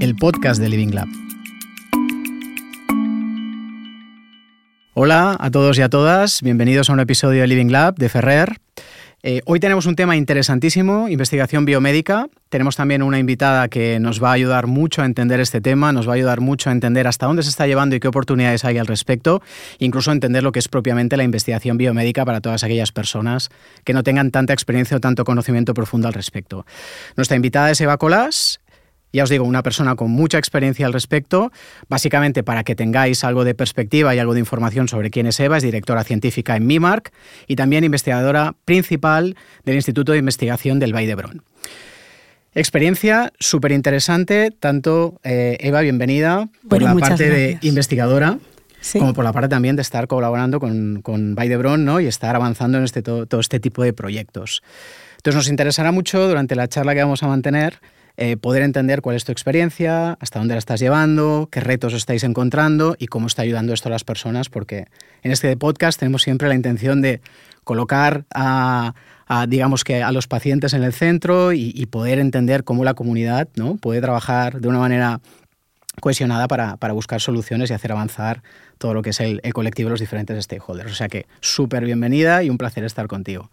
el podcast de Living Lab. Hola a todos y a todas, bienvenidos a un episodio de Living Lab de Ferrer. Eh, hoy tenemos un tema interesantísimo, investigación biomédica. Tenemos también una invitada que nos va a ayudar mucho a entender este tema, nos va a ayudar mucho a entender hasta dónde se está llevando y qué oportunidades hay al respecto, incluso entender lo que es propiamente la investigación biomédica para todas aquellas personas que no tengan tanta experiencia o tanto conocimiento profundo al respecto. Nuestra invitada es Eva Colás, ya os digo, una persona con mucha experiencia al respecto, básicamente para que tengáis algo de perspectiva y algo de información sobre quién es Eva, es directora científica en MIMARC y también investigadora principal del Instituto de Investigación del Valle de Brón. Experiencia súper interesante, tanto eh, Eva, bienvenida, por la parte de investigadora. como por la parte también de estar colaborando con, con Brón ¿no? y estar avanzando en este, todo, todo este tipo de proyectos. Entonces nos interesará mucho durante la charla que vamos a mantener eh, poder entender cuál es tu experiencia, hasta dónde la estás llevando, qué retos estáis encontrando y cómo está ayudando esto a las personas, porque en este podcast tenemos siempre la intención de colocar a, digamos que a los pacientes en el centro y, poder entender cómo la comunidad ¿no? puede trabajar de una manera cohesionada para, buscar soluciones y hacer avanzar todo lo que es el, el colectivo de los diferentes stakeholders. O sea que súper bienvenida y un placer estar contigo.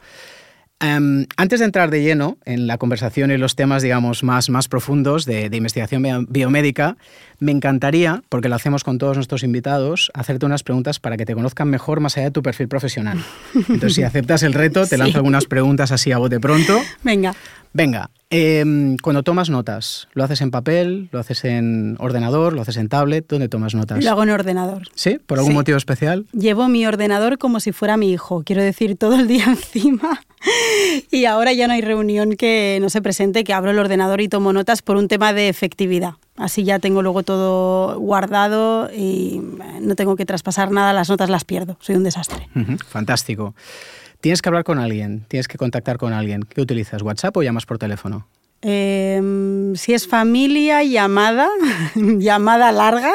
Em, antes de entrar de lleno en la conversación y los temas, digamos, más, más profundos de, investigación biomédica, me encantaría, porque lo hacemos con todos nuestros invitados, hacerte unas preguntas para que te conozcan mejor más allá de tu perfil profesional. Entonces, si aceptas el reto, te lanzo algunas preguntas así a bote pronto. Venga. Venga, em, cuando tomas notas, ¿lo haces en papel, lo haces en ordenador, lo haces en tablet? ¿Dónde tomas notas? Lo hago en ordenador. ¿Sí? ¿Por algún motivo especial? Llevo mi ordenador como si fuera mi hijo, quiero decir, todo el día encima. Y ahora ya no hay reunión que no se presente, que abro el ordenador y tomo notas por un tema de efectividad. Así ya tengo luego todo guardado y no tengo que traspasar nada, las notas las pierdo, soy un desastre. fantástico. Tienes que hablar con alguien, tienes que contactar con alguien. ¿Qué utilizas? ¿WhatsApp o llamas por teléfono? Em, si es familia, llamada, llamada larga.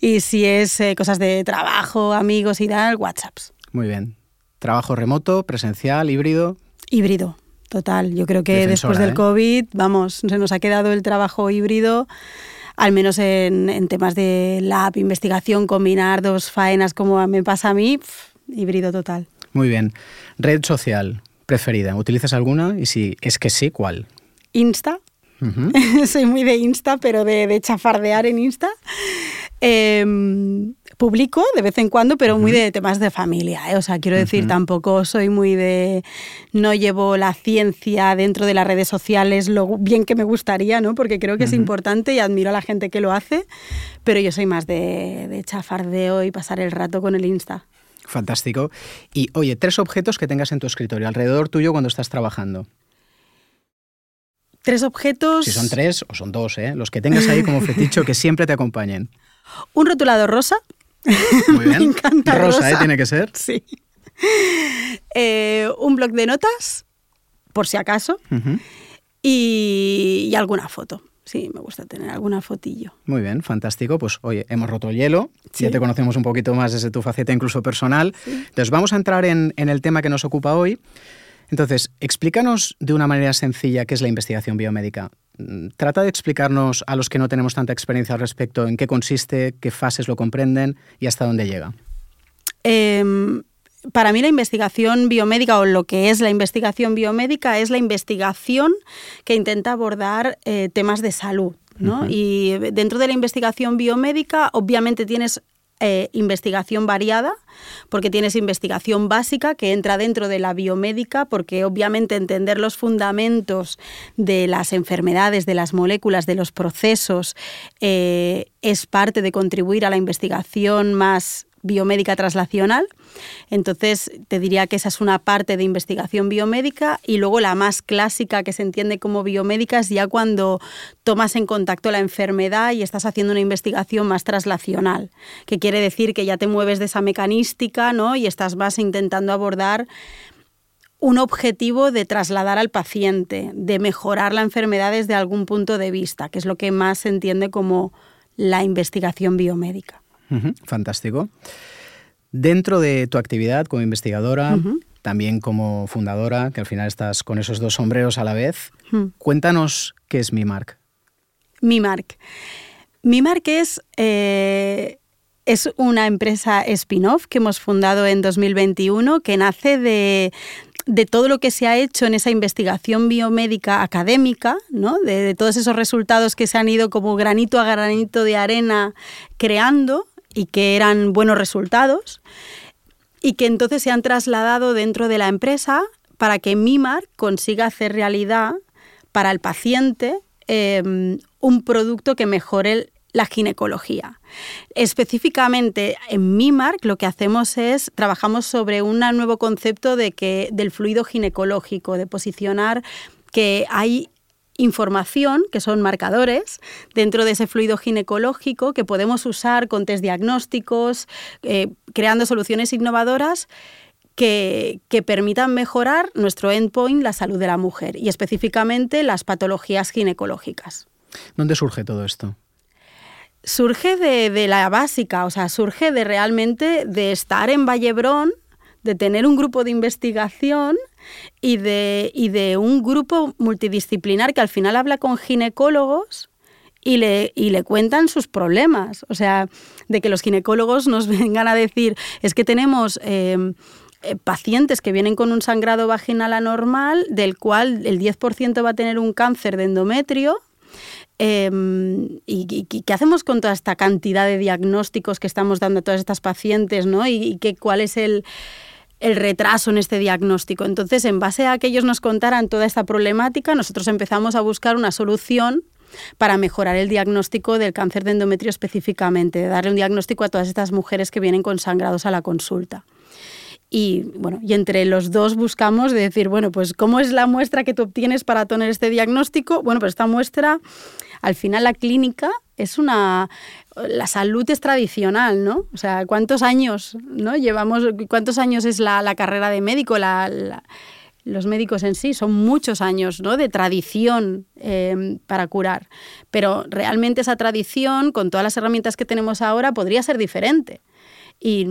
Y si es eh, cosas de trabajo, amigos y tal, WhatsApps. Muy bien. ¿Trabajo remoto, presencial, híbrido? Híbrido, total. Yo creo que después del ¿eh? COVID, vamos, se nos ha quedado el trabajo híbrido al menos en, temas de lab, investigación, combinar dos faenas como me pasa a mí, híbrido total. Muy bien. Red social preferida, ¿utilizas alguna? Y si es que sí, ¿cuál? Insta. Soy muy de Insta, pero de, chafardear en Insta. Em, publico de vez en cuando, pero muy de temas de familia. ¿eh? O sea, quiero decir, tampoco soy muy de. No llevo la ciencia dentro de las redes sociales lo bien que me gustaría, ¿no? Porque creo que es importante y admiro a la gente que lo hace, pero yo soy más de, de chafardeo y pasar el rato con el Insta. Fantástico. Y oye, tres objetos que tengas en tu escritorio alrededor tuyo cuando estás trabajando. Tres objetos. Si son tres o son dos, ¿eh? los que tengas ahí como feticho que siempre te acompañen. Un rotulador rosa. Muy bien. Me encanta rosa, ¿eh? Tiene que ser. Sí. Eh, un bloc de notas, por si acaso. y alguna foto sí, me gusta tener alguna fotillo. Muy bien, fantástico. Pues oye, hemos roto el hielo, ya te conocemos un poquito más desde tu faceta incluso personal. Entonces vamos a entrar en, el tema que nos ocupa hoy. Entonces, explícanos de una manera sencilla qué es la investigación biomédica. Mm, trata de explicarnos a los que no tenemos tanta experiencia al respecto en qué consiste, qué fases lo comprenden y hasta dónde llega. Eh, para mí la investigación biomédica o lo que es la investigación biomédica es la investigación que intenta abordar eh, temas de salud. Y dentro de la investigación biomédica, obviamente tienes eh, investigación variada, porque tienes investigación básica que entra dentro de la biomédica, porque obviamente entender los fundamentos de las enfermedades, de las moléculas, de los procesos, eh, es parte de contribuir a la investigación más biomédica traslacional. Entonces, te diría que esa es una parte de investigación biomédica y luego la más clásica que se entiende como biomédica es ya cuando tomas en contacto la enfermedad y estás haciendo una investigación más traslacional, que quiere decir que ya te mueves de esa mecanística ¿no? y estás más intentando abordar un objetivo de trasladar al paciente, de mejorar la enfermedad desde algún punto de vista, que es lo que más se entiende como la investigación biomédica fantástico. Dentro de tu actividad como investigadora, también como fundadora, que al final estás con esos dos sombreros a la vez, cuéntanos qué es MIMARC. Mimark. Mimark es, eh, es una empresa spin-off que hemos fundado en 2021 que nace de, de todo lo que se ha hecho en esa investigación biomédica académica, ¿no? de, todos esos resultados que se han ido como granito a granito de arena creando y que eran buenos resultados y que entonces se han trasladado dentro de la empresa para que Mimar consiga hacer realidad para el paciente em, un producto que mejore la ginecología. Específicamente en MIMARC lo que hacemos es trabajamos sobre un nuevo concepto de que del fluido ginecológico, de posicionar que hay información, que son marcadores, dentro de ese fluido ginecológico que podemos usar con test diagnósticos, eh, creando soluciones innovadoras que, que, permitan mejorar nuestro endpoint, la salud de la mujer, y específicamente las patologías ginecológicas. ¿Dónde surge todo esto? surge de, la básica, o sea, surge de realmente de estar en Vallebrón, de tener un grupo de investigación y de, de un grupo multidisciplinar que al final habla con ginecólogos y le, le cuentan sus problemas. O sea, de que los ginecólogos nos vengan a decir, es que tenemos... Eh, eh, pacientes que vienen con un sangrado vaginal anormal, del cual el 10% va a tener un cáncer de endometrio, Em, y, qué hacemos con toda esta cantidad de diagnósticos que estamos dando a todas estas pacientes? ¿no? ¿Y, cuál es el, retraso en este diagnóstico? Entonces, en base a que ellos nos contaran toda esta problemática, nosotros empezamos a buscar una solución para mejorar el diagnóstico del cáncer de endometrio específicamente, darle un diagnóstico a todas estas mujeres que vienen con sangrados a la consulta. Y bueno, y entre los dos buscamos de decir, bueno, pues ¿cómo es la muestra que tú obtienes para tener este diagnóstico? Bueno, pues esta muestra, al final la clínica es una la salud es tradicional, ¿no? O sea, ¿cuántos años, ¿no? Llevamos, ¿cuántos años es la, carrera de médico? los médicos en sí son muchos años ¿no? de tradición eh, para curar, pero realmente esa tradición, con todas las herramientas que tenemos ahora, podría ser diferente. Y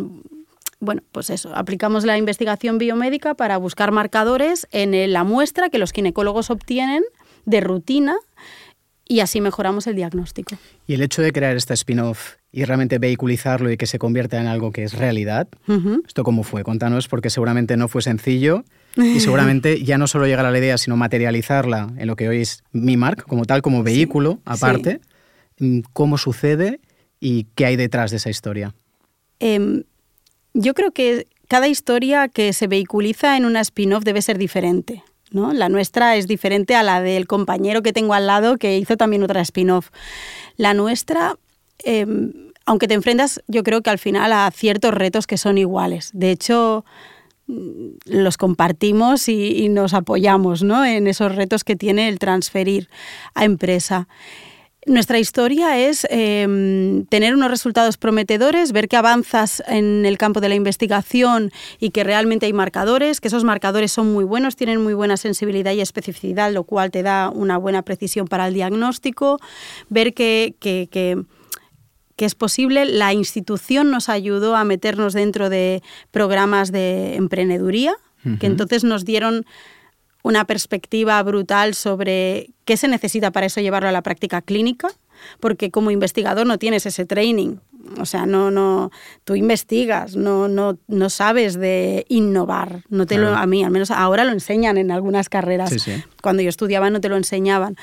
bueno, pues eso, aplicamos la investigación biomédica para buscar marcadores en la muestra que los ginecólogos obtienen de rutina y así mejoramos el diagnóstico. Y el hecho de crear este spin-off y realmente vehiculizarlo y que se convierta en algo que es realidad, ¿esto cómo fue? Contanos, porque seguramente no fue sencillo y seguramente ya no solo llegar a la idea, sino materializarla en lo que hoy es mi marca, como tal, como vehículo aparte. Mm, ¿Cómo sucede y qué hay detrás de esa historia? Em, yo creo que cada historia que se vehiculiza en una spin-off debe ser diferente. ¿No? La nuestra es diferente a la del compañero que tengo al lado que hizo también otra spin-off. La nuestra, em, aunque te enfrentas, yo creo que al final a ciertos retos que son iguales. De hecho, mm, los compartimos y, y nos apoyamos ¿no? en esos retos que tiene el transferir a empresa. Nuestra historia es em, tener unos resultados prometedores, ver que avanzas en el campo de la investigación y que realmente hay marcadores, que esos marcadores son muy buenos, tienen muy buena sensibilidad y especificidad, lo cual te da una buena precisión para el diagnóstico, ver que, que, es posible. La institución nos ayudó a meternos dentro de programas de emprendeduría, que entonces nos dieron una perspectiva brutal sobre qué se necesita para eso llevarlo a la práctica clínica, porque como investigador no tienes ese training. O sea, no, no, tú investigas, no, no, no sabes de innovar. No te lo, a mí, al menos ahora lo enseñan en algunas carreras. Cuando yo estudiaba no te lo enseñaban.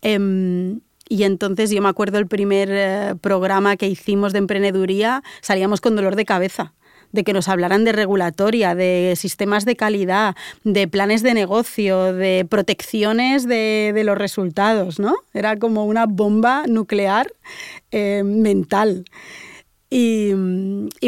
Em, y entonces yo me acuerdo el primer eh, programa que hicimos de emprendeduría, salíamos con dolor de cabeza de que nos hablaran de regulatoria, de sistemas de calidad, de planes de negocio, de protecciones de, los resultados, ¿no? Era como una bomba nuclear eh, mental. Y,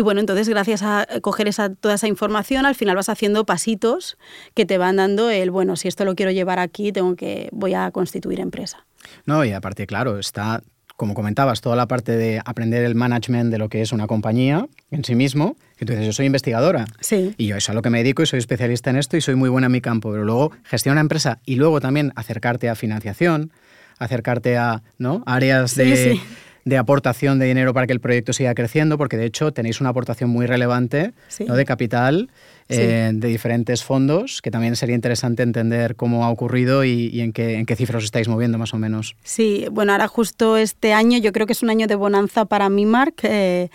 bueno, entonces gracias a coger esa, toda esa información, al final vas haciendo pasitos que te van dando el, bueno, si esto lo quiero llevar aquí, tengo que, voy a constituir empresa. No, y aparte, claro, está como comentabas, toda la parte de aprender el management de lo que es una compañía en sí mismo, que tú dices, yo soy investigadora sí. y yo eso es a lo que me dedico y soy especialista en esto y soy muy buena en mi campo, pero luego gestionar una empresa y luego también acercarte a financiación, acercarte a ¿no? áreas de, de aportación de dinero para que el proyecto siga creciendo, porque de hecho tenéis una aportación muy relevante ¿no? de capital eh, de diferentes fondos, que también sería interesante entender cómo ha ocurrido y, en, qué, en qué cifras os estáis moviendo más o menos. Sí, bueno, ahora justo este año yo creo que es un año de bonanza para mí, Mark. Eh,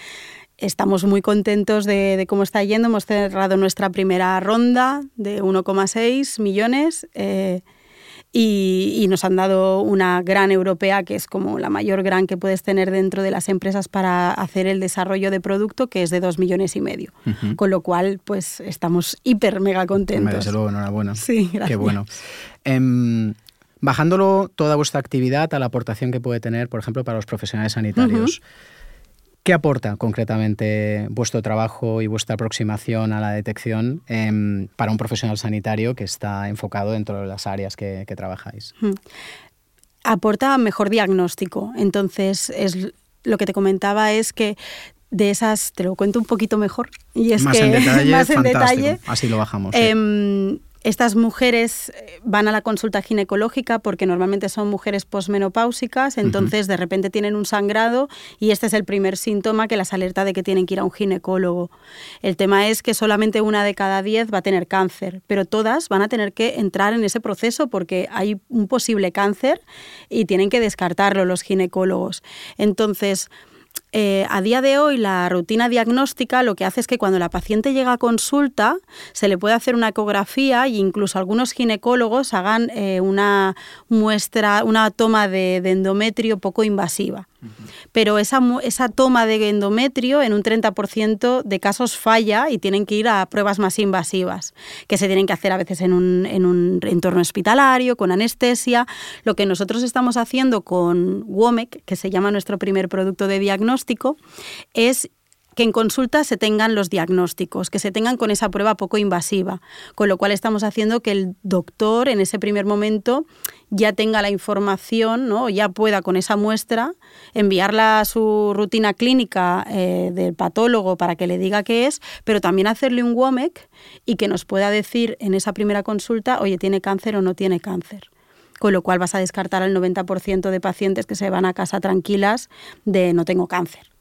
estamos muy contentos de, cómo está yendo. Hemos cerrado nuestra primera ronda de 1,6 millones. Eh, y, nos han dado una gran europea, que es como la mayor gran que puedes tener dentro de las empresas para hacer el desarrollo de producto, que es de dos millones y medio. Con lo cual, pues estamos hiper mega contentos. Desde luego, enhorabuena. Sí, gracias. Qué bueno. Em, bajándolo toda vuestra actividad a la aportación que puede tener, por ejemplo, para los profesionales sanitarios. ¿Qué aporta concretamente vuestro trabajo y vuestra aproximación a la detección em, para un profesional sanitario que está enfocado dentro de las áreas que, trabajáis? Aporta mejor diagnóstico. Entonces, es lo que te comentaba es que de esas, te lo cuento un poquito mejor. Y es más que, en detalle, más en detalle. Así lo bajamos. Em, estas mujeres eh, van a la consulta ginecológica porque normalmente son mujeres posmenopáusicas, entonces de repente tienen un sangrado y este es el primer síntoma que las alerta de que tienen que ir a un ginecólogo. El tema es que solamente una de cada diez va a tener cáncer, pero todas van a tener que entrar en ese proceso porque hay un posible cáncer y tienen que descartarlo los ginecólogos. Entonces, eh, a día de hoy la rutina diagnóstica lo que hace es que cuando la paciente llega a consulta se le puede hacer una ecografía e incluso algunos ginecólogos hagan eh, una muestra, una toma de endometrio poco invasiva. Pero esa, esa toma de endometrio en un 30% de casos falla y tienen que ir a pruebas más invasivas, que se tienen que hacer a veces en un, en un entorno hospitalario, con anestesia. Lo que nosotros estamos haciendo con WOMEC, que se llama nuestro primer producto de diagnóstico, es que en consulta se tengan los diagnósticos, que se tengan con esa prueba poco invasiva, con lo cual estamos haciendo que el doctor en ese primer momento ya tenga la información, ¿no? ya pueda con esa muestra enviarla a su rutina clínica eh, del patólogo para que le diga qué es, pero también hacerle un WOMEC y que nos pueda decir en esa primera consulta, oye, ¿tiene cáncer o no tiene cáncer? con lo cual vas a descartar al 90% de pacientes que se van a casa tranquilas de no tengo cáncer.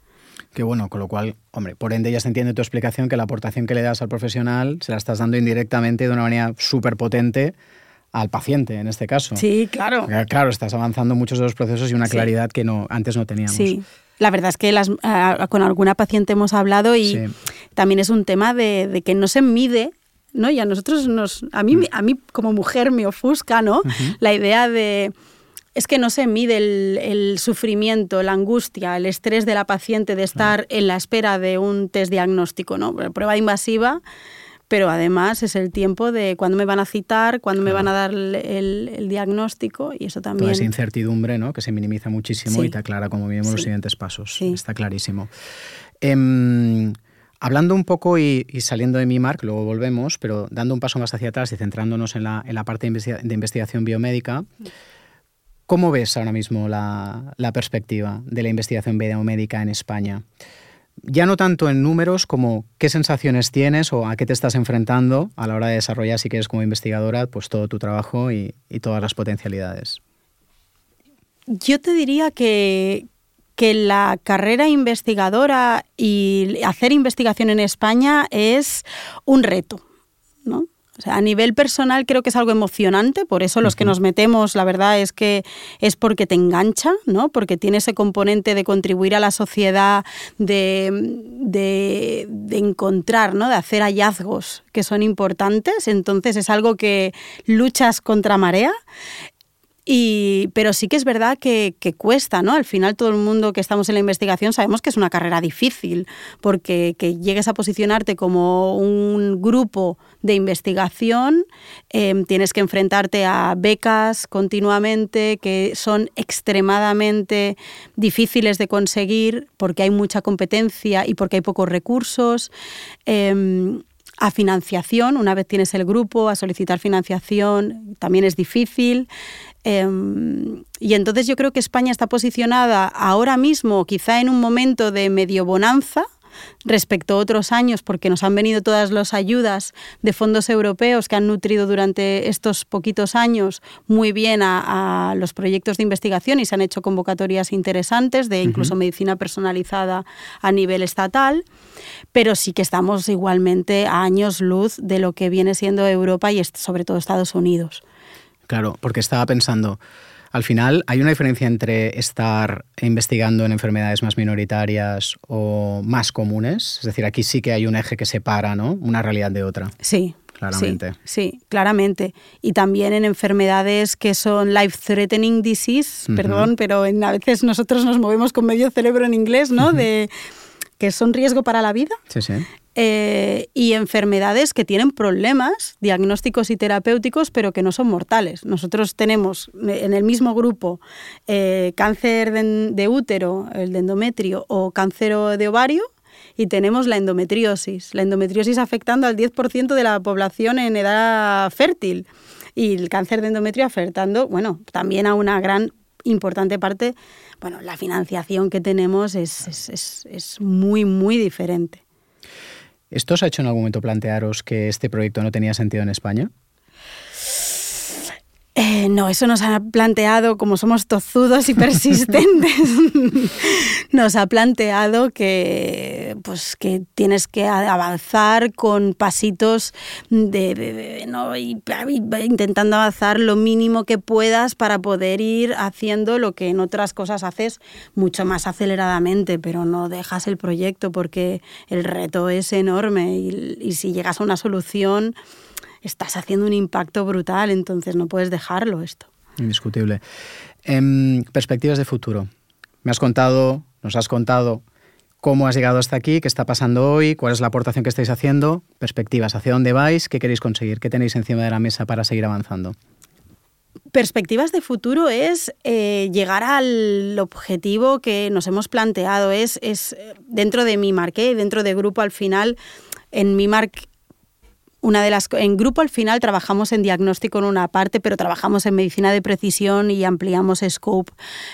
Qué bueno, con lo cual, hombre, por ende ya se entiende tu explicación que la aportación que le das al profesional se la estás dando indirectamente de una manera súper potente al paciente, en este caso. Sí, claro. claro, estás avanzando muchos de los procesos y una claridad que no, antes no teníamos. Sí. La verdad es que las, con alguna paciente hemos hablado y también es un tema de, que no se mide ¿no? Y a nosotros nos, a mí, mm. a mí como mujer me ofusca, ¿no? La idea de es que no se mide el, sufrimiento, la angustia, el estrés de la paciente de estar en la espera de un test diagnóstico, ¿no? Prueba invasiva, pero además es el tiempo de cuándo me van a citar, cuándo me van a dar el, diagnóstico y eso también. Toda esa incertidumbre, ¿no? Que se minimiza muchísimo y te aclara como vivimos los siguientes pasos. Está clarísimo. Em, hablando un poco y, saliendo de mi mark, luego volvemos, pero dando un paso más hacia atrás y centrándonos en la, en la parte de investigación biomédica. ¿Cómo ves ahora mismo la, perspectiva de la investigación biomédica en España? Ya no tanto en números como qué sensaciones tienes o a qué te estás enfrentando a la hora de desarrollar, si quieres como investigadora, pues todo tu trabajo y, todas las potencialidades. Yo te diría que, que la carrera investigadora y hacer investigación en España es un reto, ¿no? A nivel personal creo que es algo emocionante, por eso los que nos metemos, la verdad es que es porque te engancha, ¿no? Porque tiene ese componente de contribuir a la sociedad, de, de, de encontrar, ¿no? De hacer hallazgos que son importantes. Entonces es algo que luchas contra marea. Y, pero sí que es verdad que, cuesta, ¿no? Al final todo el mundo que estamos en la investigación sabemos que es una carrera difícil, porque que llegues a posicionarte como un grupo de investigación, em, tienes que enfrentarte a becas continuamente que son extremadamente difíciles de conseguir porque hay mucha competencia y porque hay pocos recursos. Em, a financiación, una vez tienes el grupo, a solicitar financiación también es difícil. Em, y entonces yo creo que España está posicionada ahora mismo, quizá en un momento de medio bonanza, respecto a otros años, porque nos han venido todas las ayudas de fondos europeos que han nutrido durante estos poquitos años muy bien a, los proyectos de investigación y se han hecho convocatorias interesantes de incluso medicina personalizada a nivel estatal, pero sí que estamos igualmente a años luz de lo que viene siendo Europa y sobre todo Estados Unidos. Claro, porque estaba pensando, al final, ¿hay una diferencia entre estar investigando en enfermedades más minoritarias o más comunes? Es decir, aquí sí que hay un eje que separa ¿no? una realidad de otra. Sí, Claramente. Sí, claramente. Y también en enfermedades que son life-threatening disease, perdón, pero en, a veces nosotros nos movemos con medio cerebro en inglés, ¿no? De que son riesgo para la vida. Sí, sí. Eh, y enfermedades que tienen problemas diagnósticos y terapéuticos, pero que no son mortales. Nosotros tenemos en el mismo grupo eh, cáncer de, útero, el de endometrio, o cáncer de ovario, y tenemos la endometriosis. La endometriosis afectando al 10% de la población en edad fértil y el cáncer de endometrio afectando, bueno, también a una gran importante parte, bueno, la financiación que tenemos es, es, es muy, muy diferente. ¿Esto os ha hecho en algún momento plantearos que este proyecto no tenía sentido en España? Eh, no, eso nos ha planteado, como somos tozudos y persistentes, nos ha planteado que, pues, que tienes que avanzar con pasitos de, ¿no? intentando avanzar lo mínimo que puedas para poder ir haciendo lo que en otras cosas haces mucho más aceleradamente, pero no dejas el proyecto porque el reto es enorme y si llegas a una solución estás haciendo un impacto brutal, entonces no puedes dejarlo esto. Indiscutible. En em, perspectivas de futuro. Me has contado, nos has contado cómo has llegado hasta aquí, qué está pasando hoy, cuál es la aportación que estáis haciendo, perspectivas, hacia dónde vais, qué queréis conseguir, qué tenéis encima de la mesa para seguir avanzando. Perspectivas de futuro es eh, llegar al objetivo que nos hemos planteado. Es, es eh, dentro de mi marqué, dentro de grupo al final, en mi marque una de las en grupo al final trabajamos en diagnóstico en una parte, pero trabajamos en medicina de precisión y ampliamos scope.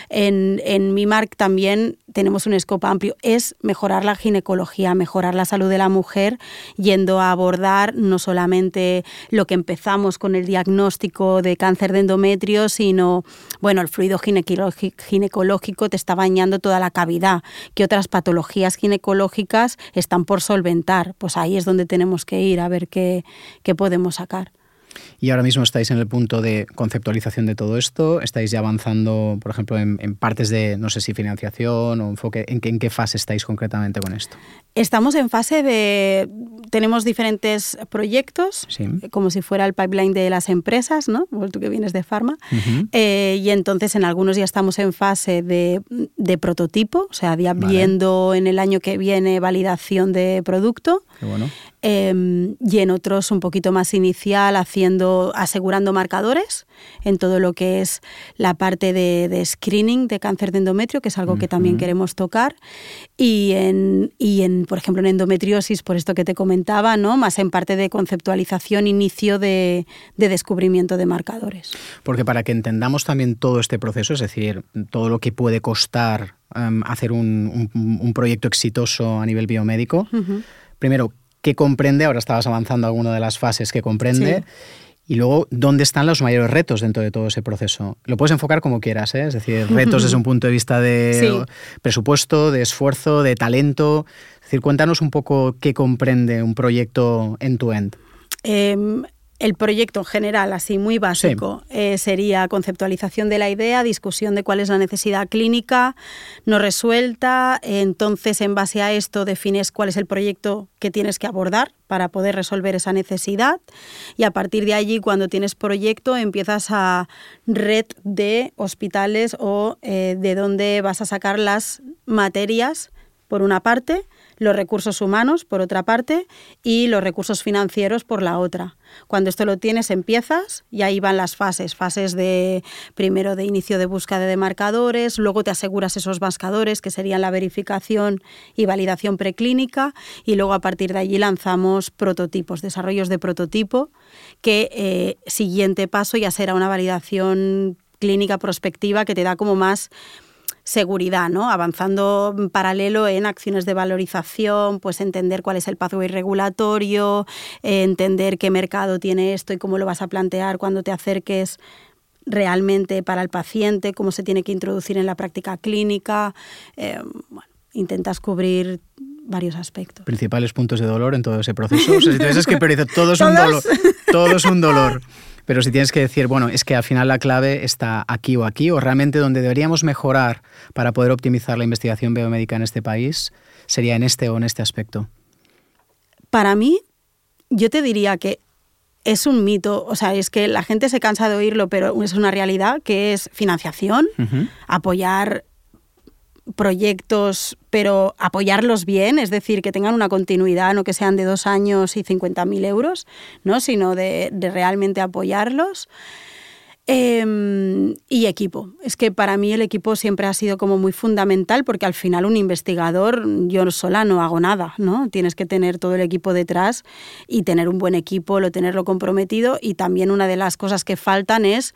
En, en MIMARC también tenemos un scope amplio, es mejorar la ginecología, mejorar la salud de la mujer, yendo a abordar no solamente lo que empezamos con el diagnóstico de cáncer de endometrio, sino, bueno, el fluido ginecológico te está bañando toda la cavidad, qué otras patologías ginecológicas están por solventar. Pues ahí es donde tenemos que ir a ver qué, qué podemos sacar. Y ahora mismo estáis en el punto de conceptualización de todo esto, estáis ya avanzando, por ejemplo, en, partes de, no sé si financiación o enfoque, ¿en qué, ¿en qué fase estáis concretamente con esto? Estamos en fase de, tenemos diferentes proyectos, como si fuera el pipeline de las empresas, ¿no? Tú que vienes de Pharma, eh, y entonces en algunos ya estamos en fase de, de prototipo, o sea, ya viendo en el año que viene validación de producto. Qué bueno. Em, y en otros un poquito más inicial, haciendo, asegurando marcadores en todo lo que es la parte de, screening de cáncer de endometrio, que es algo que también queremos tocar, y en, y en, por ejemplo, en endometriosis, por esto que te comentaba, ¿no? más en parte de conceptualización, inicio de, descubrimiento de marcadores. Porque para que entendamos también todo este proceso, es decir, todo lo que puede costar em, hacer un, proyecto exitoso a nivel biomédico, primero, qué comprende, ahora estabas avanzando alguna de las fases que comprende. Y luego, ¿dónde están los mayores retos dentro de todo ese proceso? Lo puedes enfocar como quieras, ¿eh? es decir, retos desde un punto de vista de presupuesto, de esfuerzo, de talento. Es decir, cuéntanos un poco qué comprende un proyecto end-to-end. El proyecto en general, así muy básico, eh, sería conceptualización de la idea, discusión de cuál es la necesidad clínica no resuelta, entonces en base a esto defines cuál es el proyecto que tienes que abordar para poder resolver esa necesidad y a partir de allí cuando tienes proyecto empiezas a red de hospitales o eh, de dónde vas a sacar las materias por una parte, los recursos humanos por otra parte y los recursos financieros por la otra. Cuando esto lo tienes, empiezas y ahí van las fases. Fases de primero de inicio de búsqueda de marcadores, luego te aseguras esos marcadores que serían la verificación y validación preclínica y luego a partir de allí lanzamos prototipos, desarrollos de prototipo que eh, siguiente paso ya será una validación clínica prospectiva que te da como más seguridad, ¿no? Avanzando en paralelo en acciones de valorización, pues entender cuál es el pathway regulatorio, eh, entender qué mercado tiene esto y cómo lo vas a plantear cuando te acerques realmente para el paciente, cómo se tiene que introducir en la práctica clínica. Eh, bueno, intentas cubrir varios aspectos. Principales puntos de dolor en todo ese proceso. O sea, si tuvieses que priorizar, todo es un dolor. Todo es un dolor. Pero si tienes que decir, bueno, es que al final la clave está aquí o aquí, o realmente donde deberíamos mejorar para poder optimizar la investigación biomédica en este país, sería en este o en este aspecto. Para mí, yo te diría que es un mito, o sea, es que la gente se cansa de oírlo, pero es una realidad que es financiación, apoyar proyectos, pero apoyarlos bien, es decir, que tengan una continuidad, no que sean de dos años y 50.000 euros, ¿no? sino de, realmente apoyarlos. Em, y equipo. Es que para mí el equipo siempre ha sido como muy fundamental porque al final un investigador, yo sola no hago nada, ¿no? Tienes que tener todo el equipo detrás y tener un buen equipo, lo tenerlo comprometido y también una de las cosas que faltan es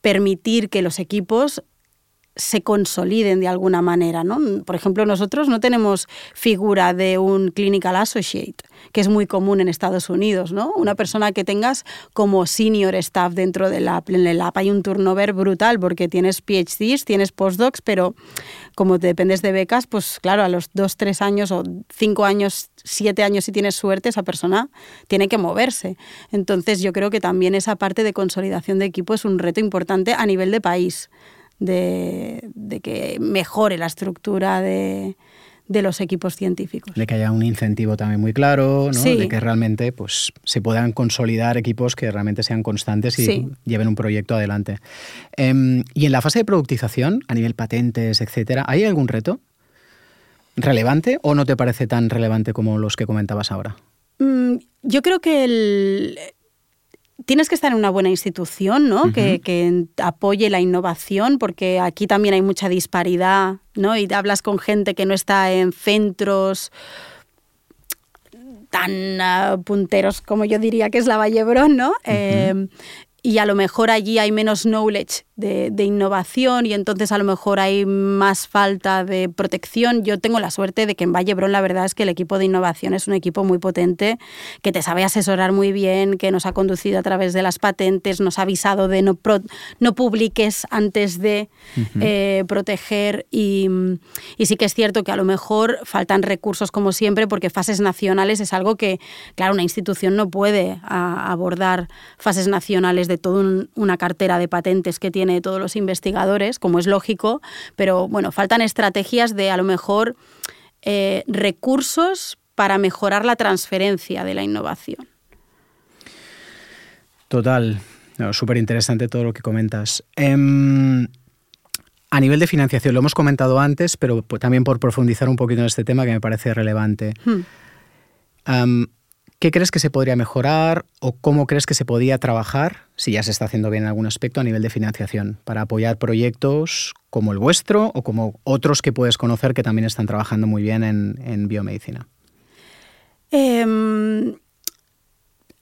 permitir que los equipos se consoliden de alguna manera. ¿no? Por ejemplo, nosotros no tenemos figura de un clinical associate, que es muy común en Estados Unidos. ¿no? Una persona que tengas como senior staff dentro del app. En el app hay un turnover brutal porque tienes PhDs, tienes postdocs, pero como te dependes de becas, pues claro, a los dos, tres años o cinco años, siete años si tienes suerte, esa persona tiene que moverse. Entonces yo creo que también esa parte de consolidación de equipo es un reto importante a nivel de país de, que mejore la estructura de, los equipos científicos. De que haya un incentivo también muy claro, ¿no? de que realmente pues, se puedan consolidar equipos que realmente sean constantes y lleven un proyecto adelante. Em, y en la fase de productización, a nivel patentes, etcétera, ¿hay algún reto relevante o no te parece tan relevante como los que comentabas ahora? Mm, yo creo que el, tienes que estar en una buena institución, ¿no? que, apoye la innovación, porque aquí también hay mucha disparidad, ¿no? Y hablas con gente que no está en centros tan ah, punteros como yo diría que es la Vallebrón, ¿no? Eh, y a lo mejor allí hay menos knowledge de, innovación y entonces a lo mejor hay más falta de protección. Yo tengo la suerte de que en Vallebrón la verdad es que el equipo de innovación es un equipo muy potente, que te sabe asesorar muy bien, que nos ha conducido a través de las patentes, nos ha avisado de no, no publiques antes de eh, proteger y, y, sí que es cierto que a lo mejor faltan recursos como siempre porque fases nacionales es algo que, claro, una institución no puede abordar fases nacionales de toda una cartera de patentes que tiene todos los investigadores, como es lógico, pero bueno, faltan estrategias de a lo mejor eh, recursos para mejorar la transferencia de la innovación. Total, súper interesante todo lo que comentas. Em, a nivel de financiación, lo hemos comentado antes, pero también por profundizar un poquito en este tema que me parece relevante. Hmm. ¿Qué crees que se podría mejorar o cómo crees que se podía trabajar, si ya se está haciendo bien en algún aspecto, a nivel de financiación, para apoyar proyectos como el vuestro o como otros que puedes conocer que también están trabajando muy bien en, biomedicina? Em,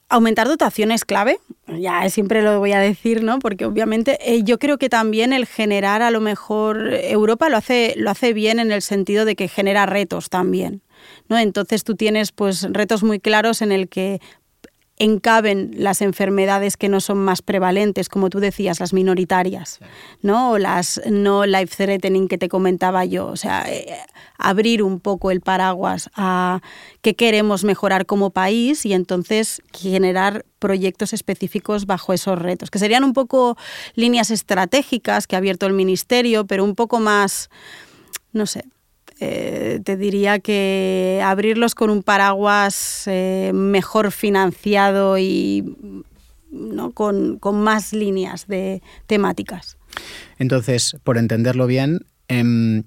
aumentar dotaciones clave, ya siempre lo voy a decir, ¿no? Porque obviamente eh, yo creo que también el generar a lo mejor Europa lo hace, lo hace bien en el sentido de que genera retos también. ¿no? Entonces tú tienes pues retos muy claros en el que encaben las enfermedades que no son más prevalentes, como tú decías, las minoritarias, ¿no? O las no life threatening que te comentaba yo, o sea, eh, abrir un poco el paraguas a qué queremos mejorar como país y entonces generar proyectos específicos bajo esos retos, que serían un poco líneas estratégicas que ha abierto el ministerio, pero un poco más no sé, eh, te diría que abrirlos con un paraguas eh, mejor financiado y ¿no? con, más líneas de temáticas. Entonces, por entenderlo bien, em,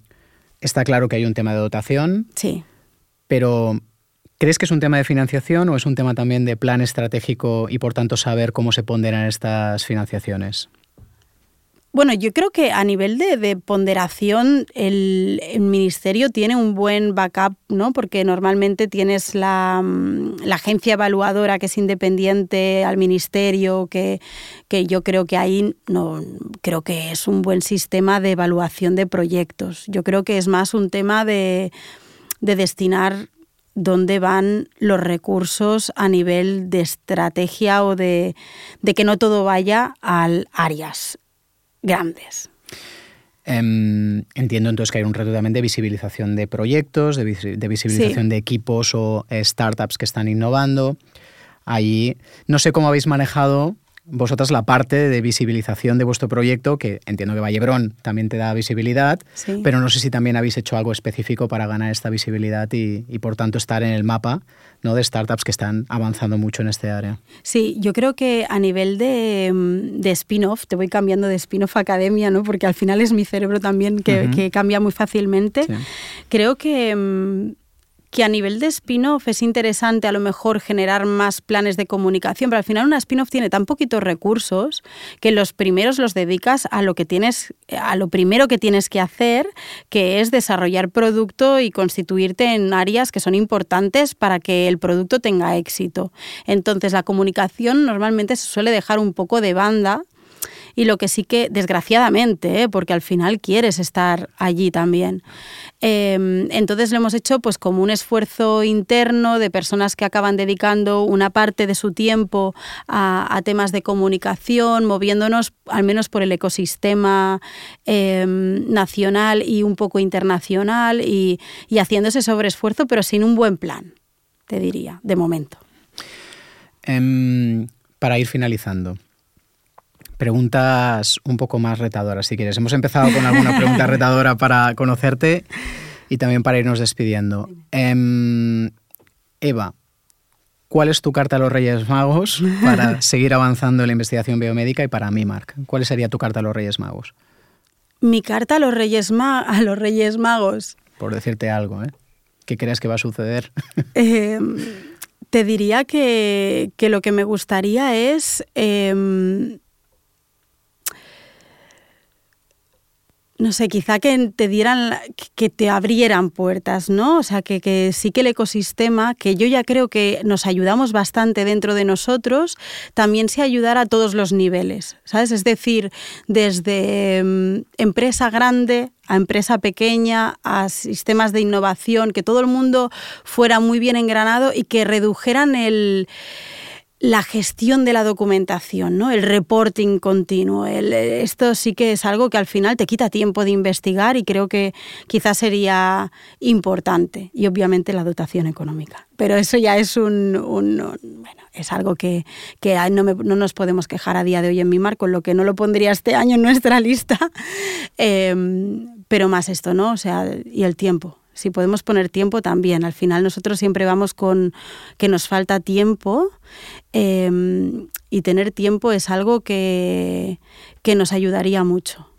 está claro que hay un tema de dotación. Sí. Pero ¿Crees que es un tema de financiación o es un tema también de plan estratégico y por tanto saber cómo se ponderan estas financiaciones? Bueno, yo creo que a nivel de, ponderación el, ministerio tiene un buen backup, ¿no? Porque normalmente tienes la, mm, agencia evaluadora que es independiente al ministerio, que, que, yo creo que ahí no creo que es un buen sistema de evaluación de proyectos. Yo creo que es más un tema de, de destinar dónde van los recursos a nivel de estrategia o de, de que no todo vaya al áreas grandes. Em, entiendo entonces que hay un reto también de visibilización de proyectos, de, visibilización de equipos o eh, startups que están innovando. Ahí no sé cómo habéis manejado vosotras la parte de visibilización de vuestro proyecto, que entiendo que Vallebrón también te da visibilidad, pero no sé si también habéis hecho algo específico para ganar esta visibilidad y, por tanto estar en el mapa ¿no? de startups que están avanzando mucho en este área. Sí, yo creo que a nivel de, mm, de spin-off, te voy cambiando de spin-off academia, ¿no? porque al final es mi cerebro también que, cambia muy fácilmente. Creo que mm, que a nivel de spin-off es interesante a lo mejor generar más planes de comunicación, pero al final una spin-off tiene tan poquitos recursos que los primeros los dedicas a lo que tienes, a lo primero que tienes que hacer, que es desarrollar producto y constituirte en áreas que son importantes para que el producto tenga éxito. Entonces la comunicación normalmente se suele dejar un poco de banda y lo que sí que, desgraciadamente, ¿eh? porque al final quieres estar allí también. Em, entonces lo hemos hecho pues como un esfuerzo interno de personas que acaban dedicando una parte de su tiempo a, temas de comunicación, moviéndonos al menos por el ecosistema em, nacional y un poco internacional y, y haciendo ese sobreesfuerzo, pero sin un buen plan, te diría, de momento. Em, para ir finalizando, preguntas un poco más retadoras, si quieres. Hemos empezado con alguna pregunta retadora para conocerte y también para irnos despidiendo. Em, Eva, ¿cuál es tu carta a los Reyes Magos para seguir avanzando en la investigación biomédica? Y para mí, Marc, ¿cuál sería tu carta a los Reyes Magos? Mi carta a los Reyes, a los Reyes Magos. Por decirte algo, ¿eh? ¿Qué crees que va a suceder? Em, te diría que, lo que me gustaría es em, no sé, quizá que te dieran, que te abrieran puertas, ¿no? O sea, que, sí que el ecosistema, que yo ya creo que nos ayudamos bastante dentro de nosotros, también se ayudara a todos los niveles, ¿sabes? Es decir, desde mm, empresa grande a empresa pequeña, a sistemas de innovación, que todo el mundo fuera muy bien engranado y que redujeran el la gestión de la documentación, ¿no? el reporting continuo. esto sí que es algo que al final te quita tiempo de investigar y creo que quizás sería importante. Y obviamente la dotación económica. Pero eso ya es un, bueno, es algo que, no, nos podemos quejar a día de hoy en mi marco, con lo que no lo pondría este año en nuestra lista. Em, pero más esto, ¿no? O sea, y el tiempo si podemos poner tiempo también. Al final nosotros siempre vamos con que nos falta tiempo em, y tener tiempo es algo que, que nos ayudaría mucho.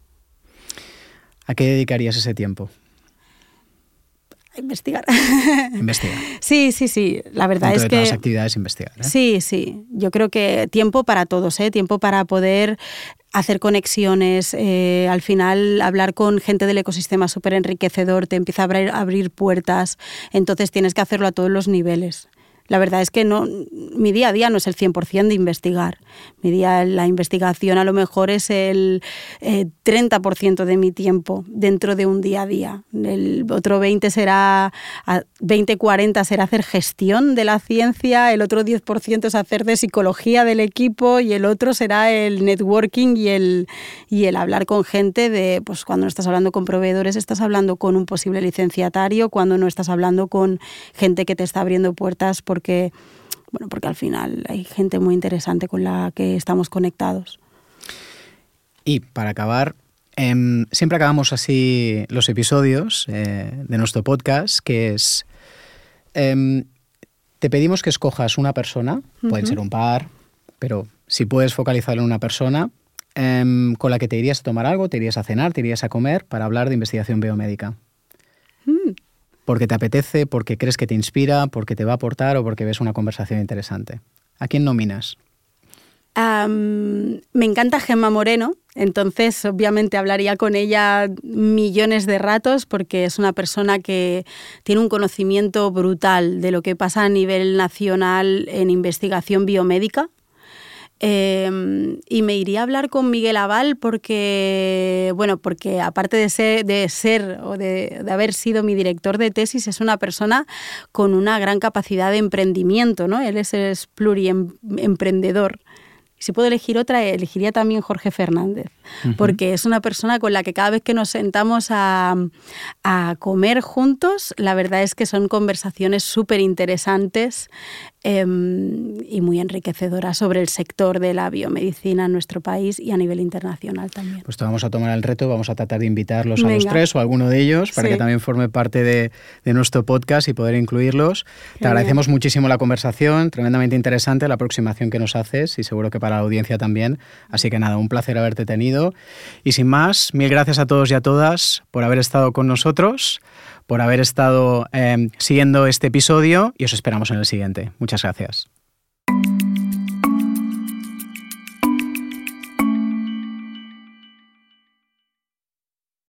¿A qué dedicarías ese tiempo? investigar. Investigar. Sí, sí, sí. La verdad es que. las actividades investigar. ¿eh? Sí, sí. Yo creo que tiempo para todos, ¿eh? tiempo para poder hacer conexiones, eh, al final hablar con gente del ecosistema súper enriquecedor, te empieza a abrir, abrir puertas, entonces tienes que hacerlo a todos los niveles. La verdad es que no, mi día a día no es el 100% de investigar. Mi día, la investigación a lo mejor es el 30% eh, de mi tiempo dentro de un día a día. El otro 20 será, 20-40 será hacer gestión de la ciencia, el otro 10% es hacer de psicología del equipo y el otro será el networking y el, y el hablar con gente de, pues cuando no estás hablando con proveedores, estás hablando con un posible licenciatario, cuando no estás hablando con gente que te está abriendo puertas porque, bueno, porque al final hay gente muy interesante con la que estamos conectados. Y para acabar, em, siempre acabamos así los episodios eh, de nuestro podcast, que es, em, te pedimos que escojas una persona, puede ser un par, pero si puedes focalizarlo en una persona, em, con la que te irías a tomar algo, te irías a cenar, te irías a comer para hablar de investigación biomédica. Mm porque te apetece, porque crees que te inspira, porque te va a aportar o porque ves una conversación interesante. ¿A quién nominas? me encanta Gemma Moreno, entonces obviamente hablaría con ella millones de ratos porque es una persona que tiene un conocimiento brutal de lo que pasa a nivel nacional en investigación biomédica. Em, y me iría a hablar con Miguel Aval porque, bueno, porque aparte de ser, de ser o de, de, haber sido mi director de tesis, es una persona con una gran capacidad de emprendimiento, ¿no? Él es, es pluriemprendedor. Si puedo elegir otra, elegiría también Jorge Fernández, porque es una persona con la que cada vez que nos sentamos a, a comer juntos, la verdad es que son conversaciones súper interesantes Em, y muy enriquecedora sobre el sector de la biomedicina en nuestro país y a nivel internacional también. Pues te vamos a tomar el reto, vamos a tratar de invitarlos a los tres o a alguno de ellos para que también forme parte de, nuestro podcast y poder incluirlos. Te agradecemos muchísimo la conversación, tremendamente interesante la aproximación que nos haces y seguro que para la audiencia también. Así que nada, un placer haberte tenido. Y sin más, mil gracias a todos y a todas por haber estado con nosotros por haber estado em, siguiendo este episodio y os esperamos en el siguiente. Muchas gracias.